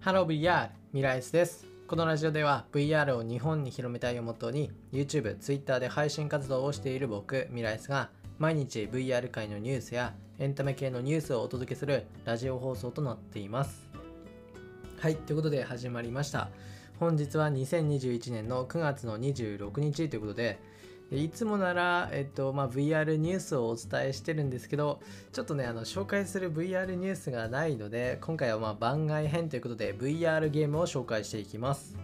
ハロー VR ミライスです。このラジオでは VR を日本に広めたいをもとに YouTube、Twitter で配信活動をしている僕ミライスが毎日 VR 界のニュースやエンタメ系のニュースをお届けするラジオ放送となっています。はいということで始まりました。本日は2021年の9月の26日ということでいつもなら、えっとまあ、VR ニュースをお伝えしてるんですけど、ちょっとね、あの紹介する VR ニュースがないので、今回はまあ番外編ということで VR ゲームを紹介していきます。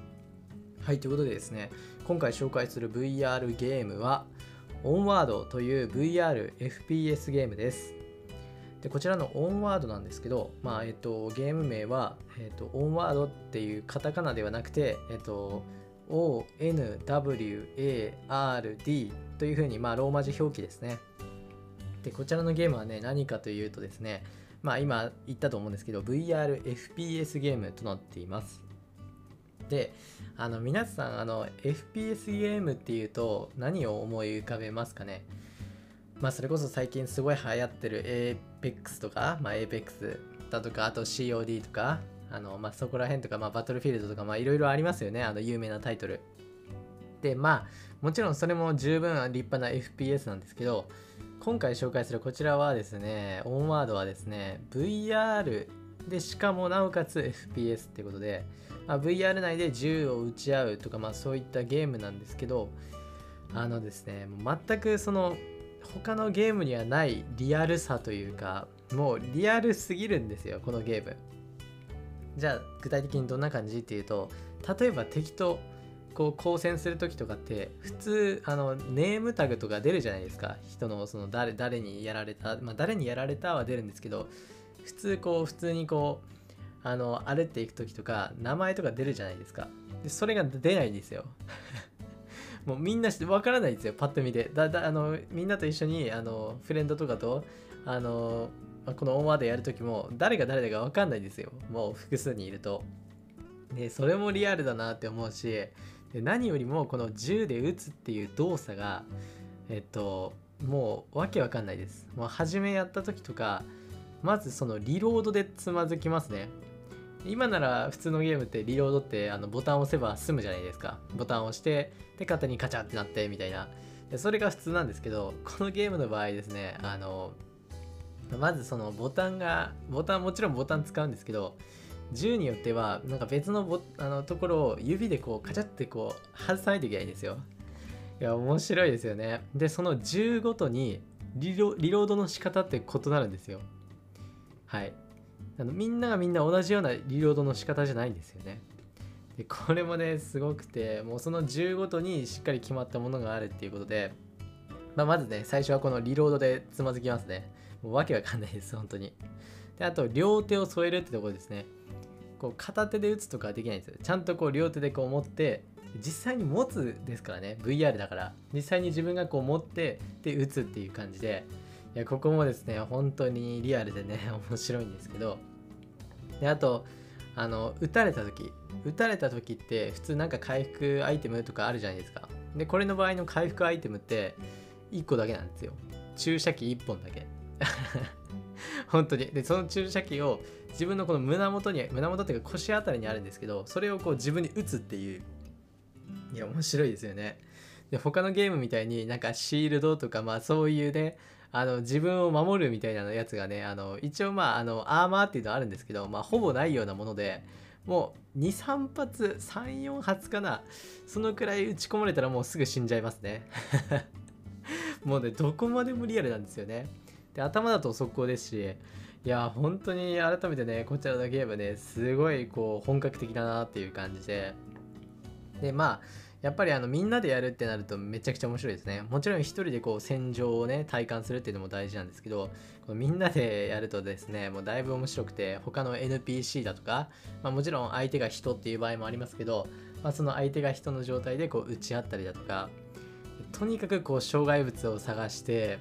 はい、ということでですね、今回紹介する VR ゲームは、オンワードという VR FPS ゲームです。でこちらのオンワードなんですけど、まあえっと、ゲーム名は、えっと、オンワードっていうカタカナではなくて、えっと、ONWARD というふうに、まあ、ローマ字表記ですね。で、こちらのゲームはね、何かというとですね、まあ、今言ったと思うんですけど、VR、FPS ゲームとなっています。で、あの、皆さん、あの、FPS ゲームっていうと、何を思い浮かべますかね？まあ、それこそ最近すごい流行ってる APEX とか、まあ、APEX だとか、あと COD とか、あの、まあ、そこら辺とか、まあ、バトルフィールドとか、まあ、いろいろありますよね。あの、有名なタイトル。で、まあ、もちろんそれも十分立派な FPS なんですけど、今回紹介するこちらはですね、オンワードはですね、VR で、しかもなおかつ FPS ってことで、まあ、VR 内で銃を撃ち合うとか、まあ、そういったゲームなんですけど、あのですね、全くその、他のゲームにはないリアルさというか、もうリアルすぎるんですよ、このゲーム。じゃあ具体的にどんな感じっていうと例えば敵とこう交戦する時とかって普通あのネームタグとか出るじゃないですか。人のその誰誰にやられたまあ誰にやられたは出るんですけど普通こう普通にこうあの歩っていく時とか名前とか出るじゃないですか。でそれが出ないんですよ。もうみんなわからないですよ。パッと見てだだあのみんなと一緒にあのフレンドとかとあのま、このオンワードやるときも誰が誰だか分かんないですよ。もう複数にいると。でそれもリアルだなって思うしで何よりもこの銃で撃つっていう動作がえっともうわけわかんないです。もう初めやった時とかまずそのリロードでつまずきますね。今なら普通のゲームってリロードってあのボタンを押せば済むじゃないですか。ボタンを押してで勝手にカチャってなってみたいな。でそれが普通なんですけどこのゲームの場合ですねあのまずそのボタンがボタンもちろんボタン使うんですけど銃によってはなんか別のボあのところを指でこうカチャってこう外さないといけないんですよ。いや面白いですよね。でその銃ごとにリロリロードの仕方って異なるんですよ。はい。あのみんながみんな同じようなリロードの仕方じゃないんですよね。でこれもねすごくてもうその銃ごとにしっかり決まったものがあるっていうことで、まあ、まずね最初はこのリロードでつまずきますね。もうわけわかんないです、本当に。で、あと、両手を添えるってところですね。こう、片手で打つとかはできないんですよ。ちゃんとこう、両手でこう持って、実際に持つですからね、VR だから。実際に自分がこう持って、で、打つっていう感じで、いや、ここもですね、本当にリアルでね、面白いんですけど、で、あと、あの、撃たれた時、撃たれた時って普通なんか回復アイテムとかあるじゃないですか。で、これの場合の回復アイテムって1個だけなんですよ。注射器1本だけ。本当に。でその注射器を自分のこの胸元に胸元っていうか腰あたりにあるんですけどそれをこう自分に打つっていう。いや面白いですよね。で他のゲームみたいになんかシールドとかまあそういうねあの自分を守るみたいなやつがねあの一応まああのアーマーっていうのはあるんですけどまあほぼないようなものでもう23発34発かなそのくらい打ち込まれたらもうすぐ死んじゃいますね。もうねどこまでもリアルなんですよね。で、頭だと速攻ですし、いや、本当に改めてね、こちらのゲームね、すごいこう本格的だなっていう感じで、で、まあ、やっぱりあのみんなでやるってなるとめちゃくちゃ面白いですね。もちろん一人でこう戦場をね体感するっていうのも大事なんですけど、このみんなでやるとですね、もうだいぶ面白くて、他の NPC だとか、まあ、もちろん相手が人っていう場合もありますけど、まあ、その相手が人の状態でこう打ち合ったりだとか、とにかくこう障害物を探して、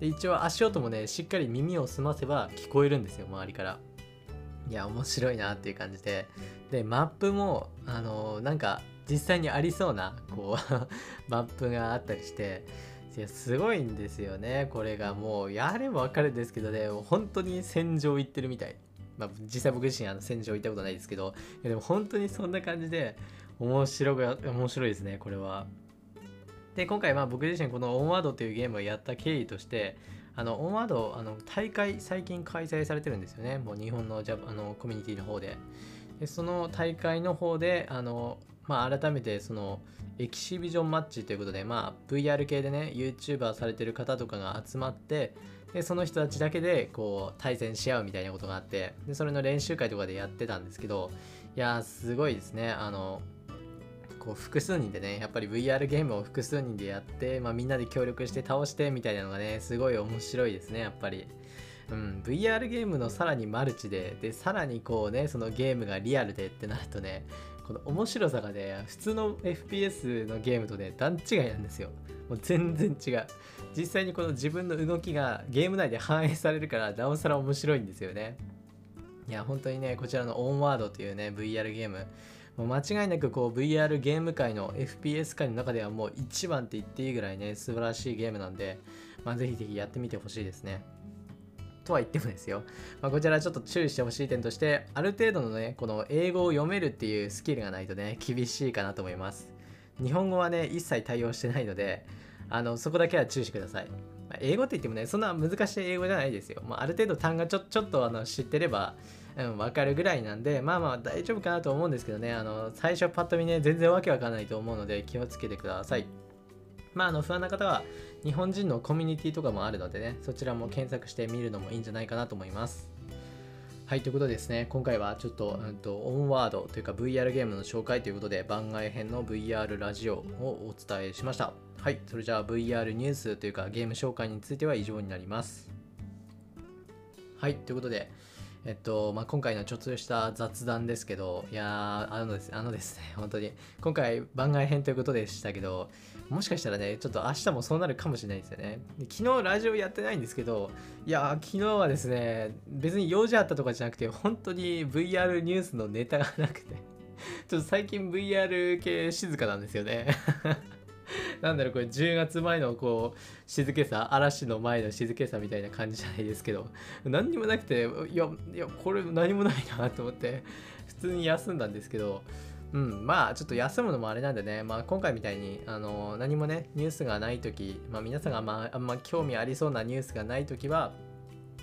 で一応足音もねしっかり耳を澄ませば聞こえるんですよ周りから。いや面白いなっていう感じで。でマップもあのー、なんか実際にありそうなこう マップがあったりして。いやすごいんですよねこれが。もうやればわかるんですけどね本当に戦場行ってるみたい。まあ、実際僕自身あの戦場行ったことないですけど。いやでも本当にそんな感じで面白が面白いですねこれは。で今回まあ僕自身このオンワードというゲームをやった経緯としてあのオンワードあの大会最近開催されてるんですよね。もう日本のジャあのコミュニティの方で。でその大会の方であの、まあ、改めてそのエキシビジョンマッチということで、まあ、VR 系でね YouTuber されてる方とかが集まってでその人たちだけでこう対戦し合うみたいなことがあってでそれの練習会とかでやってたんですけどいやーすごいですね。あのこう複数人でねやっぱり VR ゲームを複数人でやって、まあ、みんなで協力して倒してみたいなのがねすごい面白いですねやっぱり。うん、VR ゲームのさらにマルチででさらにこうねそのゲームがリアルでってなるとねこの面白さがね普通の FPS のゲームとね段違いなんですよ。もう全然違う。実際にこの自分の動きがゲーム内で反映されるからなおさら面白いんですよね。いや本当にねこちらのオンワードというね VR ゲームもう間違いなくこう VR ゲーム界の FPS 界の中ではもう一番って言っていいぐらいね素晴らしいゲームなんで、まあ、ぜひぜひやってみてほしいですね。とは言ってもですよ、まあ、こちらちょっと注意してほしい点としてある程度のねこの英語を読めるっていうスキルがないとね厳しいかなと思います。日本語はね一切対応してないのであのそこだけは注意してください。ま英語って言ってもねそんな難しい英語じゃないですよ、まあ、ある程度単がちょちょっとあの知ってればうん、分かるぐらいなんで、まあまあ大丈夫かなと思うんですけどね、あの、最初パッと見ね、全然わけわかんないと思うので気をつけてください。まあ、あの、不安な方は、日本人のコミュニティとかもあるのでね、そちらも検索してみるのもいいんじゃないかなと思います。はい、ということでですね、今回はちょっと、うんと、オンワードというか VR ゲームの紹介ということで、番外編の VR ラジオをお伝えしました。はい、それじゃあ VR ニュースというかゲーム紹介については以上になります。はい、ということで、えっと、まあ、今回のちょっとした雑談ですけど、いやあのです、あのですね、本当に、今回番外編ということでしたけど、もしかしたらね、ちょっと明日もそうなるかもしれないですよね。昨日ラジオやってないんですけど、いや昨日はですね、別に用事あったとかじゃなくて、本当に VR ニュースのネタがなくて、ちょっと最近 VR 系静かなんですよね。なんだろうこれ10月前のこう静けさ嵐の前の静けさみたいな感じじゃないですけど何にもなくていやいやこれ何もないなと思って普通に休んだんですけどうん、まあちょっと休むのもあれなんでね、まあ、今回みたいにあの何もねニュースがない時、まあ、皆さんがああんま興味ありそうなニュースがない時は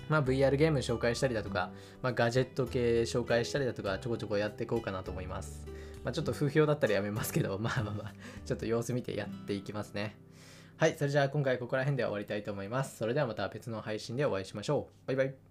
まあ、VR ゲーム紹介したりだとか、まあ、ガジェット系紹介したりだとかちょこちょこやっていこうかなと思います。まあ、ちょっと不評だったらやめますけど、まあまあまあ、ちょっと様子見てやっていきますね。はい、それじゃあ今回ここら辺で終わりたいと思います。それではまた別の配信でお会いしましょう。バイバイ。